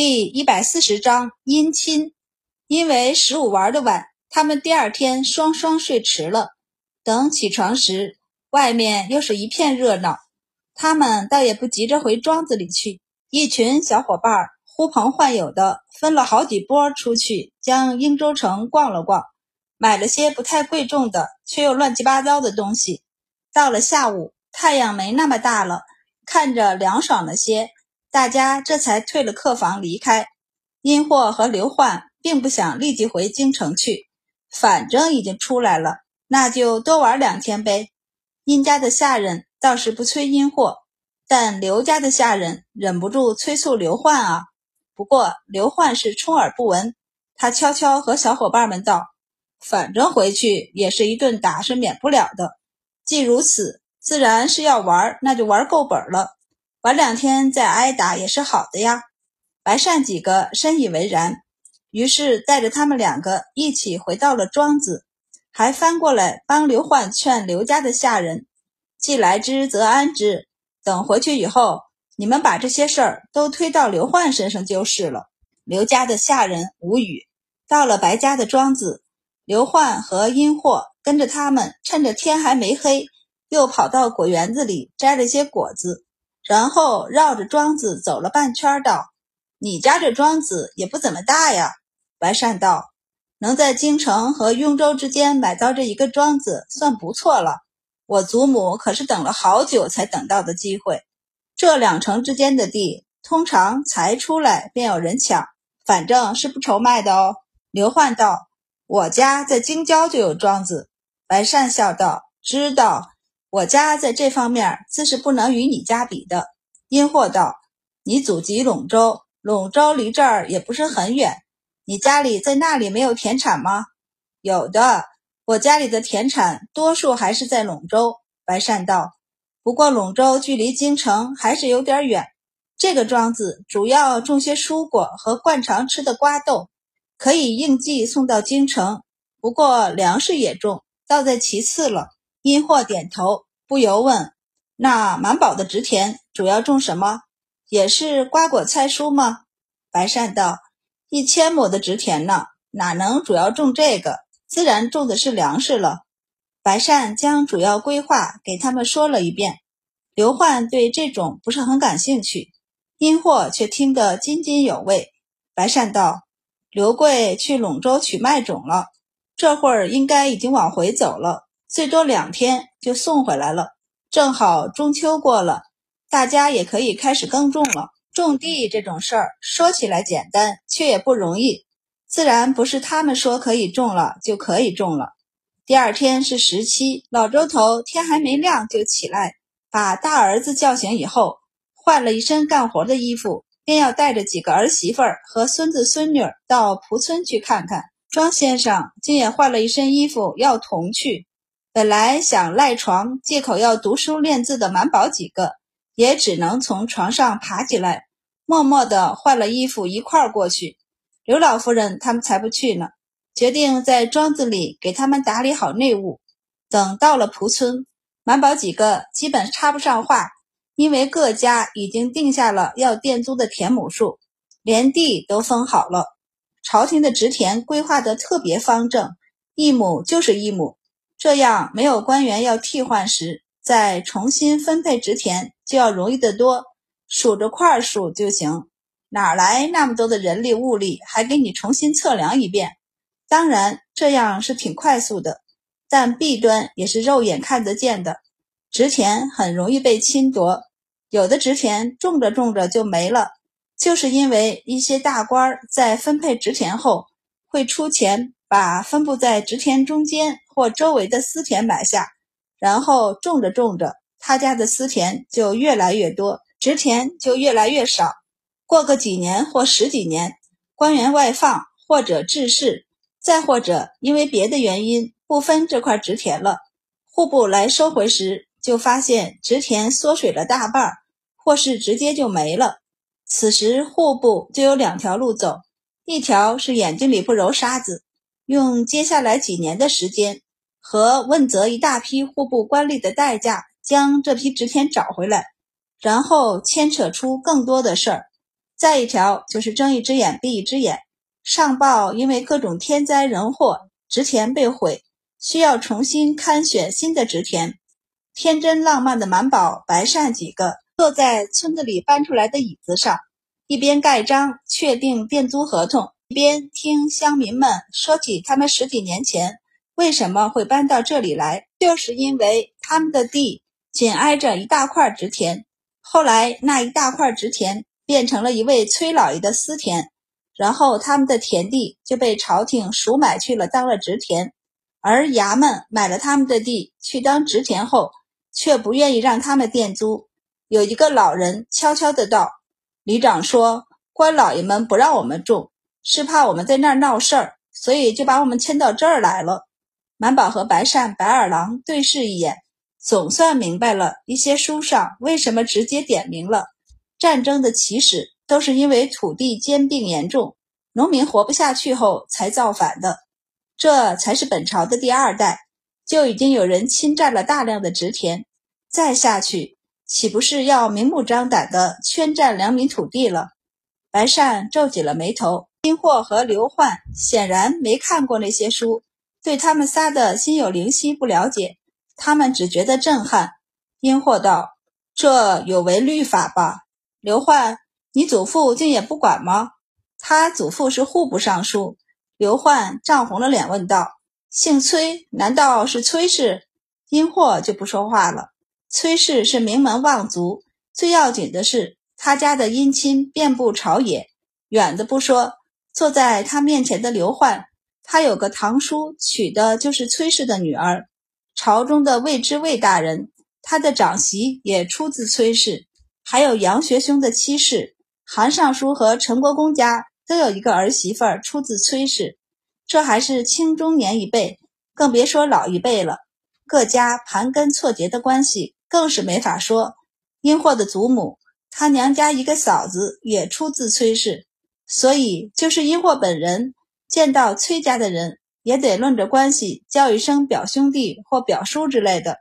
第一百四十章姻亲。因为十五玩的晚，他们第二天双双睡迟了。等起床时，外面又是一片热闹。他们倒也不急着回庄子里去，一群小伙伴呼朋唤友的，分了好几波出去，将英州城逛了逛，买了些不太贵重的，却又乱七八糟的东西。到了下午，太阳没那么大了，看着凉爽了些。大家这才退了客房离开。殷霍和刘焕并不想立即回京城去，反正已经出来了，那就多玩两天呗。殷家的下人倒是不催殷霍，但刘家的下人忍不住催促刘焕啊。不过刘焕是充耳不闻，他悄悄和小伙伴们道：“反正回去也是一顿打，是免不了的。既如此，自然是要玩，那就玩够本了。”晚两天再挨打也是好的呀。白善几个深以为然，于是带着他们两个一起回到了庄子，还翻过来帮刘焕劝刘家的下人：“既来之则安之，等回去以后，你们把这些事儿都推到刘焕身上就是了。”刘家的下人无语。到了白家的庄子，刘焕和殷霍跟着他们，趁着天还没黑，又跑到果园子里摘了些果子。然后绕着庄子走了半圈，道：“你家这庄子也不怎么大呀。”白善道：“能在京城和雍州之间买到这一个庄子，算不错了。我祖母可是等了好久才等到的机会。这两城之间的地，通常才出来便有人抢，反正是不愁卖的哦。”刘焕道：“我家在京郊就有庄子。”白善笑道：“知道。”我家在这方面自是不能与你家比的。殷霍道：“你祖籍陇州，陇州离这儿也不是很远。你家里在那里没有田产吗？”“有的，我家里的田产多数还是在陇州。”白善道：“不过陇州距离京城还是有点远。这个庄子主要种些蔬果和惯常吃的瓜豆，可以应季送到京城。不过粮食也种，倒在其次了。”殷霍点头，不由问：“那满宝的植田主要种什么？也是瓜果菜蔬吗？”白善道：“一千亩的植田呢，哪能主要种这个？自然种的是粮食了。”白善将主要规划给他们说了一遍。刘焕对这种不是很感兴趣，殷霍却听得津津有味。白善道：“刘贵去陇州取麦种了，这会儿应该已经往回走了。”最多两天就送回来了，正好中秋过了，大家也可以开始耕种了。种地这种事儿说起来简单，却也不容易，自然不是他们说可以种了就可以种了。第二天是十七，老周头天还没亮就起来，把大儿子叫醒以后，换了一身干活的衣服，便要带着几个儿媳妇儿和孙子孙女到蒲村去看看。庄先生竟也换了一身衣服，要同去。本来想赖床借口要读书练字的满宝几个，也只能从床上爬起来，默默地换了衣服一块儿过去。刘老夫人他们才不去呢，决定在庄子里给他们打理好内务。等到了蒲村，满宝几个基本插不上话，因为各家已经定下了要佃租的田亩数，连地都分好了。朝廷的植田规划得特别方正，一亩就是一亩。这样，没有官员要替换时，再重新分配职田就要容易得多，数着块数就行，哪来那么多的人力物力，还给你重新测量一遍？当然，这样是挺快速的，但弊端也是肉眼看得见的，职田很容易被侵夺，有的职田种着种着就没了，就是因为一些大官在分配职田后会出钱。把分布在植田中间或周围的私田买下，然后种着种着，他家的私田就越来越多，植田就越来越少。过个几年或十几年，官员外放或者致仕，再或者因为别的原因不分这块植田了，户部来收回时，就发现植田缩水了大半，或是直接就没了。此时户部就有两条路走，一条是眼睛里不揉沙子。用接下来几年的时间和问责一大批户部官吏的代价，将这批职田找回来，然后牵扯出更多的事儿。再一条就是睁一只眼闭一只眼。上报因为各种天灾人祸，植田被毁，需要重新勘选新的植田。天真浪漫的满宝、白善几个坐在村子里搬出来的椅子上，一边盖章确定店租合同，一边听乡民们说起他们十几年前为什么会搬到这里来，就是因为他们的地紧挨着一大块植田。后来那一大块植田变成了一位崔老爷的私田，然后他们的田地就被朝廷赎买去了，当了植田。而衙门买了他们的地去当植田后。却不愿意让他们垫租。有一个老人悄悄的道：“里长说，官老爷们不让我们种，是怕我们在那儿闹事儿，所以就把我们迁到这儿来了。”满宝和白善、白二郎对视一眼，总算明白了一些书上为什么直接点明了战争的起始都是因为土地兼并严重，农民活不下去后才造反的。这才是本朝的第二代，就已经有人侵占了大量的植田。再下去，岂不是要明目张胆的圈占良民土地了？白善皱起了眉头。殷霍和刘焕显然没看过那些书，对他们仨的心有灵犀不了解，他们只觉得震撼。殷霍道：“这有违律法吧？”刘焕：“你祖父竟也不管吗？”他祖父是户部尚书。刘焕涨红了脸问道：“姓崔，难道是崔氏？”殷霍就不说话了。崔氏是名门望族，最要紧的是他家的姻亲遍布朝野。远的不说，坐在他面前的刘焕，他有个堂叔，娶的就是崔氏的女儿。朝中的魏知魏大人，他的长媳也出自崔氏。还有杨学兄的妻室，韩尚书和陈国公家都有一个儿媳妇儿出自崔氏。这还是青中年一辈，更别说老一辈了。各家盘根错节的关系。更是没法说。殷霍的祖母，他娘家一个嫂子也出自崔氏，所以就是殷霍本人见到崔家的人，也得论着关系叫一声表兄弟或表叔之类的。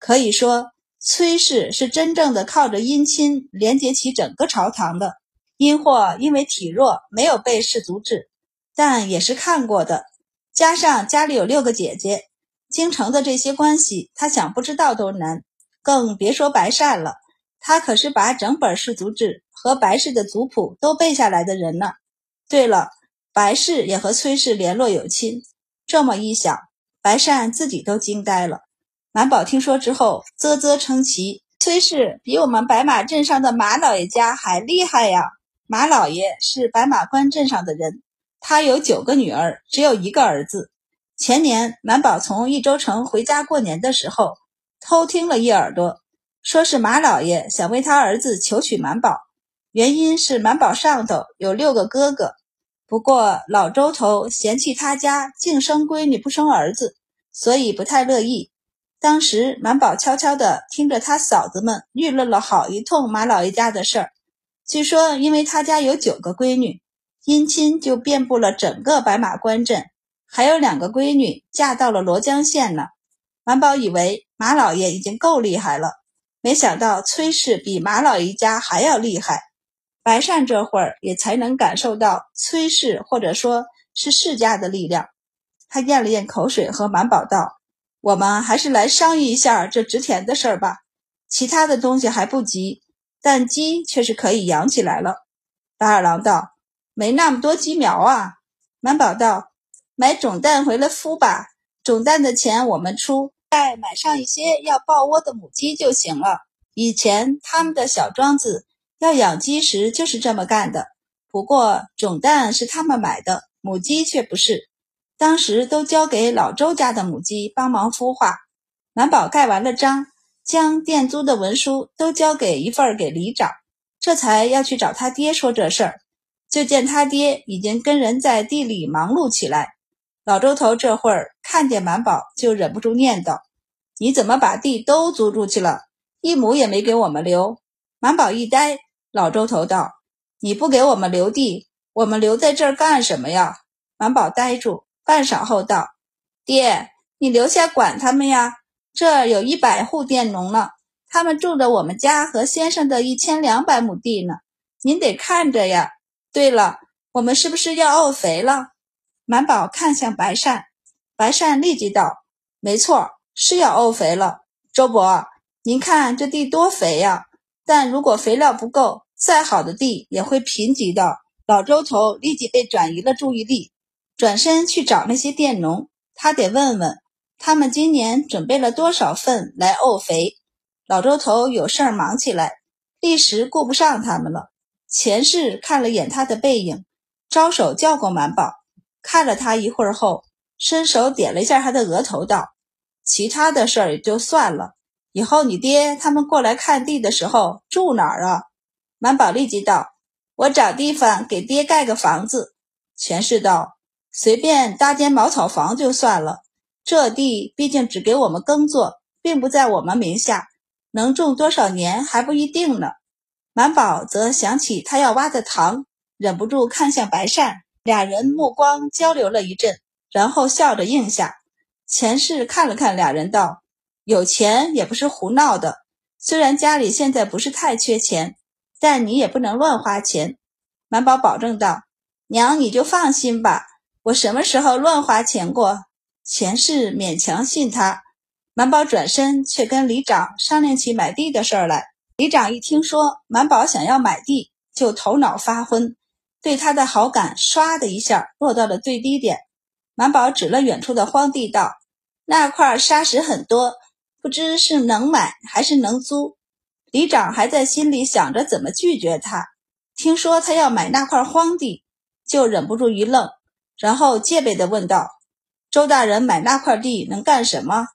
可以说，崔氏是真正的靠着姻亲连接起整个朝堂的。殷霍因为体弱，没有背氏族志，但也是看过的。加上家里有六个姐姐，京城的这些关系，他想不知道都难。更别说白善了，他可是把整本氏族志和白氏的族谱都背下来的人呢。对了，白氏也和崔氏联络有亲。这么一想，白善自己都惊呆了。满宝听说之后，啧啧称奇：“崔氏比我们白马镇上的马老爷家还厉害呀！”马老爷是白马关镇上的人，他有九个女儿，只有一个儿子。前年满宝从益州城回家过年的时候。偷听了一耳朵，说是马老爷想为他儿子求娶满宝，原因是满宝上头有六个哥哥，不过老周头嫌弃他家净生闺女不生儿子，所以不太乐意。当时满宝悄悄地听着他嫂子们议论了好一通马老爷家的事儿，据说因为他家有九个闺女，姻亲就遍布了整个白马关镇，还有两个闺女嫁到了罗江县呢。满宝以为马老爷已经够厉害了，没想到崔氏比马老爷家还要厉害。白善这会儿也才能感受到崔氏或者说是世家的力量。他咽了咽口水，和满宝道：“我们还是来商议一下这值钱的事儿吧。其他的东西还不急，但鸡却是可以养起来了。”白二郎道：“没那么多鸡苗啊。”满宝道：“买种蛋回来孵吧，种蛋的钱我们出。”再买上一些要抱窝的母鸡就行了。以前他们的小庄子要养鸡时就是这么干的。不过种蛋是他们买的，母鸡却不是。当时都交给老周家的母鸡帮忙孵化。满宝盖完了章，将店租的文书都交给一份给里长，这才要去找他爹说这事儿。就见他爹已经跟人在地里忙碌起来。老周头这会儿看见满宝，就忍不住念叨：“你怎么把地都租出去了？一亩也没给我们留。”满宝一呆，老周头道：“你不给我们留地，我们留在这儿干什么呀？”满宝呆住，半晌后道：“爹，你留下管他们呀。这有一百户佃农呢，他们种着我们家和先生的一千两百亩地呢。您得看着呀。对了，我们是不是要沤肥了？满宝看向白善，白善立即道：“没错，是要沤肥了。周伯，您看这地多肥呀！但如果肥料不够，再好的地也会贫瘠的。”老周头立即被转移了注意力，转身去找那些佃农，他得问问他们今年准备了多少份来沤肥。老周头有事儿忙起来，一时顾不上他们了。钱氏看了眼他的背影，招手叫过满宝，看了他一会儿后，伸手点了一下他的额头，道：“其他的事儿也就算了，以后你爹他们过来看地的时候住哪儿啊？”满宝立即道。我找地方给爹盖个房子。钱氏道：“随便搭间茅草房就算了。这地毕竟只给我们耕作，并不在我们名下，能种多少年还不一定呢。”满宝则想起他要挖的塘，忍不住看向白善，俩人目光交流了一阵，然后笑着应下。钱氏看了看俩人，道：“有钱也不是胡闹的。虽然家里现在不是太缺钱。”但你也不能乱花钱，满宝保证道：“娘，你就放心吧，我什么时候乱花钱过？”钱氏勉强信他。满宝转身却跟里长商量起买地的事儿来。里长一听说满宝想要买地，就头脑发昏，对他的好感唰的一下落到了最低点。满宝指了远处的荒地道：“那块沙石很多，不知是能买还是能租。”里长还在心里想着怎么拒绝他，听说他要买那块荒地，就忍不住一愣，然后戒备地问道：“周大人买那块地能干什么？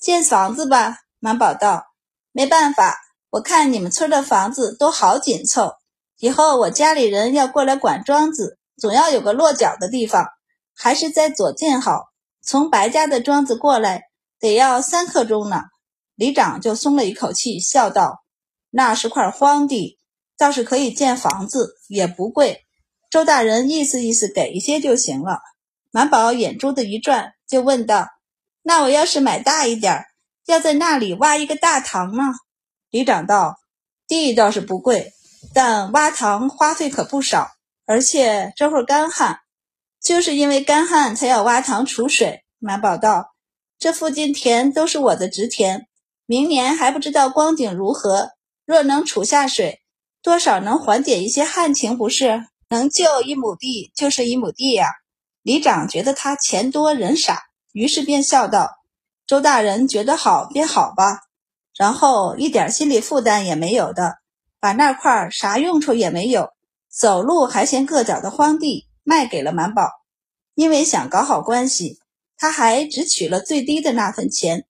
建房子吧？”满宝道：“没办法，我看你们村的房子都好紧凑，以后我家里人要过来管庄子，总要有个落脚的地方，还是在左近好。从白家的庄子过来得要三刻钟呢。”里长就松了一口气，笑道。那是块荒地，倒是可以建房子，也不贵。周大人意思意思，给一些就行了。满宝眼珠子一转，就问道：“那我要是买大一点，要在那里挖一个大塘吗？”里长道：“地倒是不贵，但挖塘花费可不少，而且这会干旱，就是因为干旱才要挖塘储水。”满宝道：“这附近田都是我的植田，明年还不知道光景如何。”若能储下水，多少能缓解一些旱情，不是？能救一亩地就是一亩地呀。里长觉得他钱多人傻，于是便笑道：“周大人觉得好便好吧。”然后一点心理负担也没有的，把那块啥用处也没有，走路还嫌硌脚的荒地卖给了满宝。因为想搞好关系，他还只取了最低的那份钱，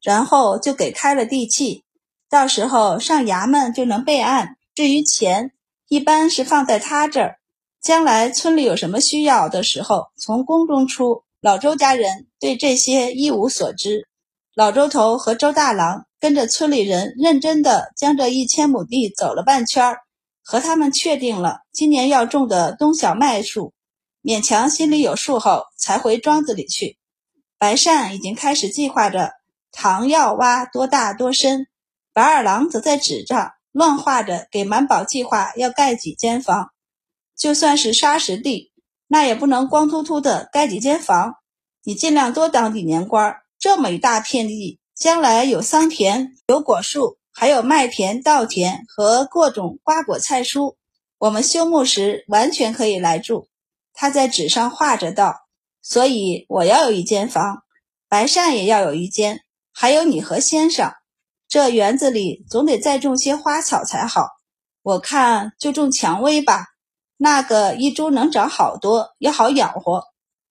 然后就给开了地契。到时候上衙门就能备案。至于钱，一般是放在他这儿，将来村里有什么需要的时候，从宫中出。老周家人对这些一无所知。老周头和周大郎跟着村里人，认真的将这一千亩地走了半圈儿，和他们确定了今年要种的冬小麦数，勉强心里有数后，才回庄子里去。白善已经开始计划着塘要挖多大多深。白二郎则在纸上乱画着，给满宝计划要盖几间房。就算是沙石地，那也不能光秃秃的盖几间房。你尽量多当几年官，这么一大片地，将来有桑田、有果树，还有麦田、稻田和各种瓜果菜蔬。我们休牧时完全可以来住。他在纸上画着道：“所以我要有一间房，白善也要有一间，还有你和先生。”这园子里总得再种些花草才好，我看就种蔷薇吧，那个一株能长好多，也好养活。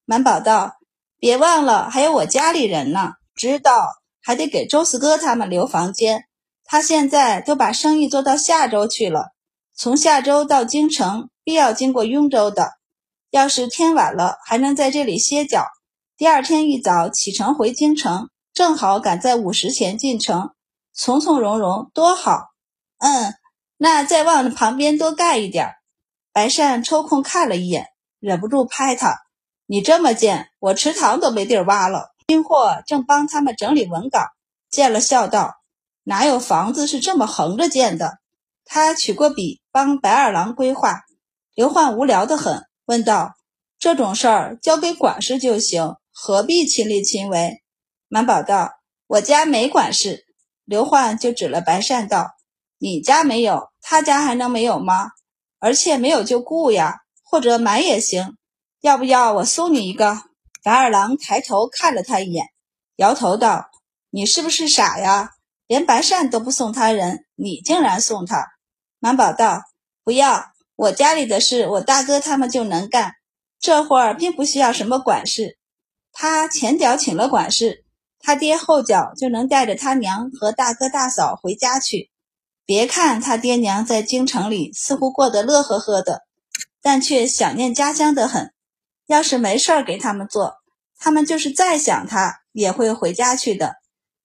满宝道：“别忘了还有我家里人呢，知道还得给周四哥他们留房间。他现在都把生意做到下周去了，从下周到京城必要经过雍州的。要是天晚了，还能在这里歇脚，第二天一早启程回京城，正好赶在午时前进城。”从从容容多好，嗯，那再往旁边多盖一点。白善抽空看了一眼，忍不住拍他：“你这么贱，我池塘都没地儿挖了。”金货正帮他们整理文稿，见了笑道：“哪有房子是这么横着建的？”他取过笔，帮白二郎规划。刘焕无聊得很，问道：“这种事儿交给管事就行，何必亲力亲为？”满宝道：“我家没管事。”刘焕就指了白善道：“你家没有，他家还能没有吗？而且没有就雇呀，或者买也行。要不要我送你一个？”白二郎抬头看了他一眼，摇头道：“你是不是傻呀？连白善都不送他人，你竟然送他？”满宝道：“不要，我家里的事，我大哥他们就能干。这会儿并不需要什么管事。他前脚请了管事，他爹后脚就能带着他娘和大哥大嫂回家去。别看他爹娘在京城里似乎过得乐呵呵的，但却想念家乡的很。”要是没事儿给他们做，他们就是再想他，也会回家去的。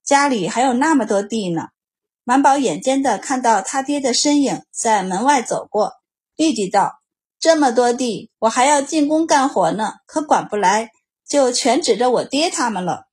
家里还有那么多地呢。满宝眼尖的看到他爹的身影在门外走过，立即道：“这么多地，我还要进宫干活呢，可管不来，就全指着我爹他们了。”